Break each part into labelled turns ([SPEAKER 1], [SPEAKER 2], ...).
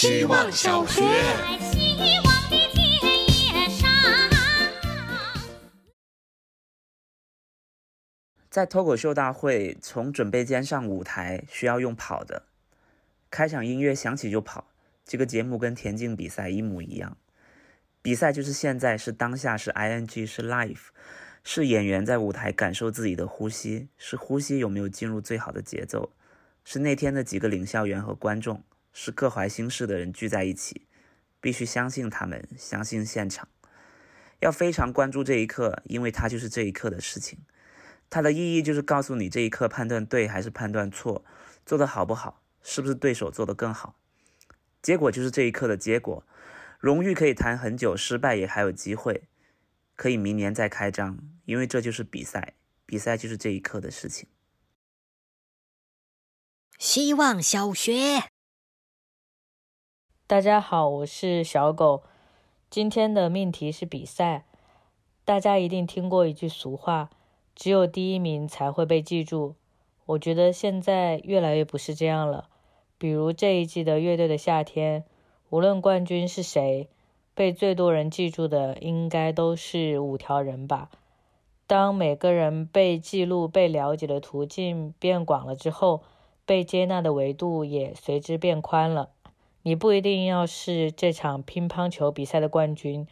[SPEAKER 1] 希望小学。
[SPEAKER 2] 在脱口秀大会，从准备间上舞台需要用跑的，开场音乐响起就跑。这个节目跟田径比赛一模一样，比赛就是现在，是当下，是 ing，是 life，是演员在舞台感受自己的呼吸，是呼吸有没有进入最好的节奏，是那天的几个领笑员和观众，是各怀心事的人聚在一起，必须相信他们，相信现场，要非常关注这一刻，因为它就是这一刻的事情。它的意义就是告诉你这一刻判断对还是判断错，做得好不好，是不是对手做得更好。结果就是这一刻的结果。荣誉可以谈很久，失败也还有机会，可以明年再开张，因为这就是比赛，比赛就是这一刻的事情。
[SPEAKER 3] 希望小学，
[SPEAKER 4] 大家好，我是小狗。今天的命题是比赛，大家一定听过一句俗话。只有第一名才会被记住，我觉得现在越来越不是这样了。比如这一季的《乐队的夏天》，无论冠军是谁，被最多人记住的应该都是五条人吧。当每个人被记录、被了解的途径变广了之后，被接纳的维度也随之变宽了。你不一定要是这场乒乓球比赛的冠军，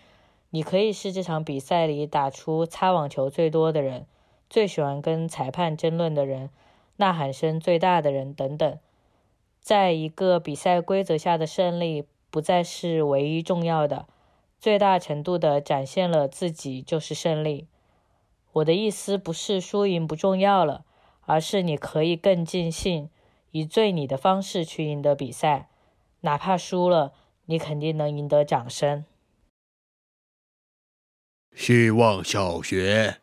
[SPEAKER 4] 你可以是这场比赛里打出擦网球最多的人。最喜欢跟裁判争论的人，呐喊声最大的人等等，在一个比赛规则下的胜利不再是唯一重要的，最大程度的展现了自己就是胜利。我的意思不是输赢不重要了，而是你可以更尽兴，以最你的方式去赢得比赛，哪怕输了，你肯定能赢得掌声。
[SPEAKER 1] 希望小学。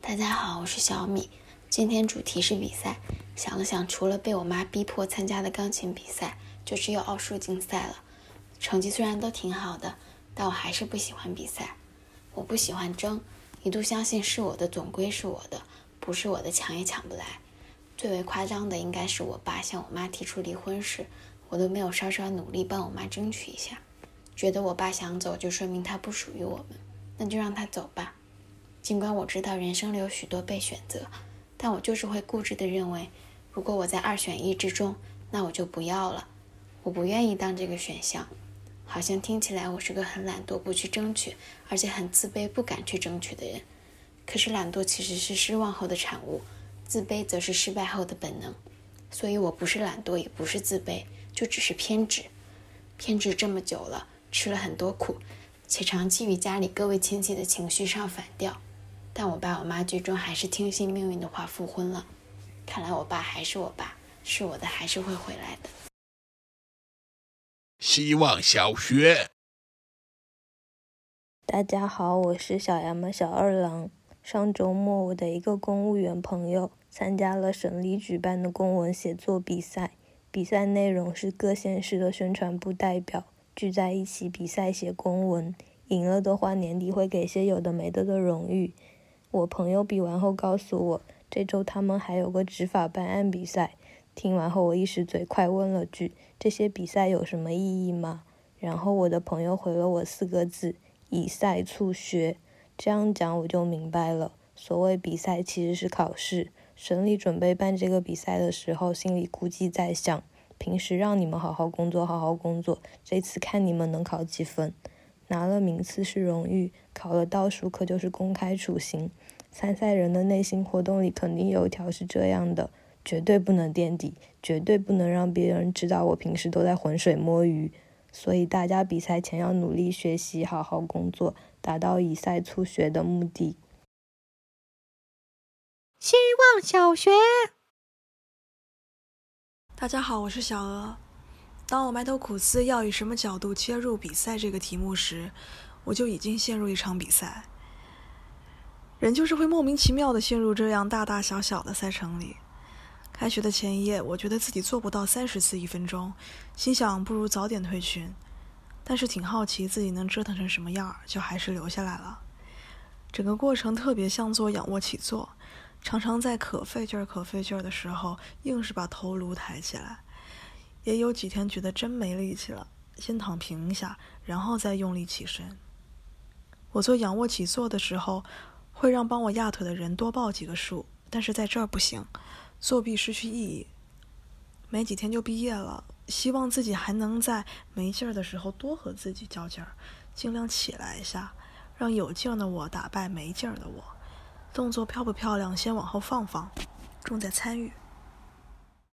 [SPEAKER 5] 大家好，我是小米。今天主题是比赛。想了想，除了被我妈逼迫参加的钢琴比赛，就只有奥数竞赛了。成绩虽然都挺好的，但我还是不喜欢比赛。我不喜欢争，一度相信是我的总归是我的，不是我的抢也抢不来。最为夸张的应该是我爸向我妈提出离婚时，我都没有稍稍努力帮我妈争取一下。觉得我爸想走，就说明他不属于我们，那就让他走吧。尽管我知道人生里有许多被选择，但我就是会固执地认为，如果我在二选一之中，那我就不要了。我不愿意当这个选项，好像听起来我是个很懒惰、不去争取，而且很自卑、不敢去争取的人。可是懒惰其实是失望后的产物，自卑则是失败后的本能。所以我不是懒惰，也不是自卑，就只是偏执。偏执这么久了，吃了很多苦，且长期与家里各位亲戚的情绪上反调。但我爸我妈最终还是听信命运的话复婚了。看来我爸还是我爸，是我的还是会回来的。
[SPEAKER 1] 希望小学，
[SPEAKER 6] 大家好，我是小杨的小二郎。上周末，我的一个公务员朋友参加了省里举办的公文写作比赛。比赛内容是各县市的宣传部代表聚在一起比赛写公文，赢了的话年底会给些有的没的的荣誉。我朋友比完后告诉我，这周他们还有个执法办案比赛。听完后，我一时嘴快，问了句：“这些比赛有什么意义吗？”然后我的朋友回了我四个字：“以赛促学。”这样讲我就明白了，所谓比赛其实是考试。省里准备办这个比赛的时候，心里估计在想：平时让你们好好工作，好好工作，这次看你们能考几分。拿了名次是荣誉，考了倒数可就是公开处刑。参赛人的内心活动里肯定有一条是这样的：绝对不能垫底，绝对不能让别人知道我平时都在浑水摸鱼。所以大家比赛前要努力学习，好好工作，达到以赛促学的目的。
[SPEAKER 3] 希望小学，
[SPEAKER 7] 大家好，我是小鹅。当我埋头苦思要以什么角度切入比赛这个题目时，我就已经陷入一场比赛。人就是会莫名其妙的陷入这样大大小小的赛程里。开学的前一夜，我觉得自己做不到三十次一分钟，心想不如早点退群。但是挺好奇自己能折腾成什么样，就还是留下来了。整个过程特别像做仰卧起坐，常常在可费劲儿可费劲儿的时候，硬是把头颅抬起来。也有几天觉得真没力气了，先躺平一下，然后再用力起身。我做仰卧起坐的时候，会让帮我压腿的人多报几个数，但是在这儿不行，作弊失去意义。没几天就毕业了，希望自己还能在没劲儿的时候多和自己较劲儿，尽量起来一下，让有劲儿的我打败没劲儿的我。动作漂不漂亮，先往后放放，重在参与。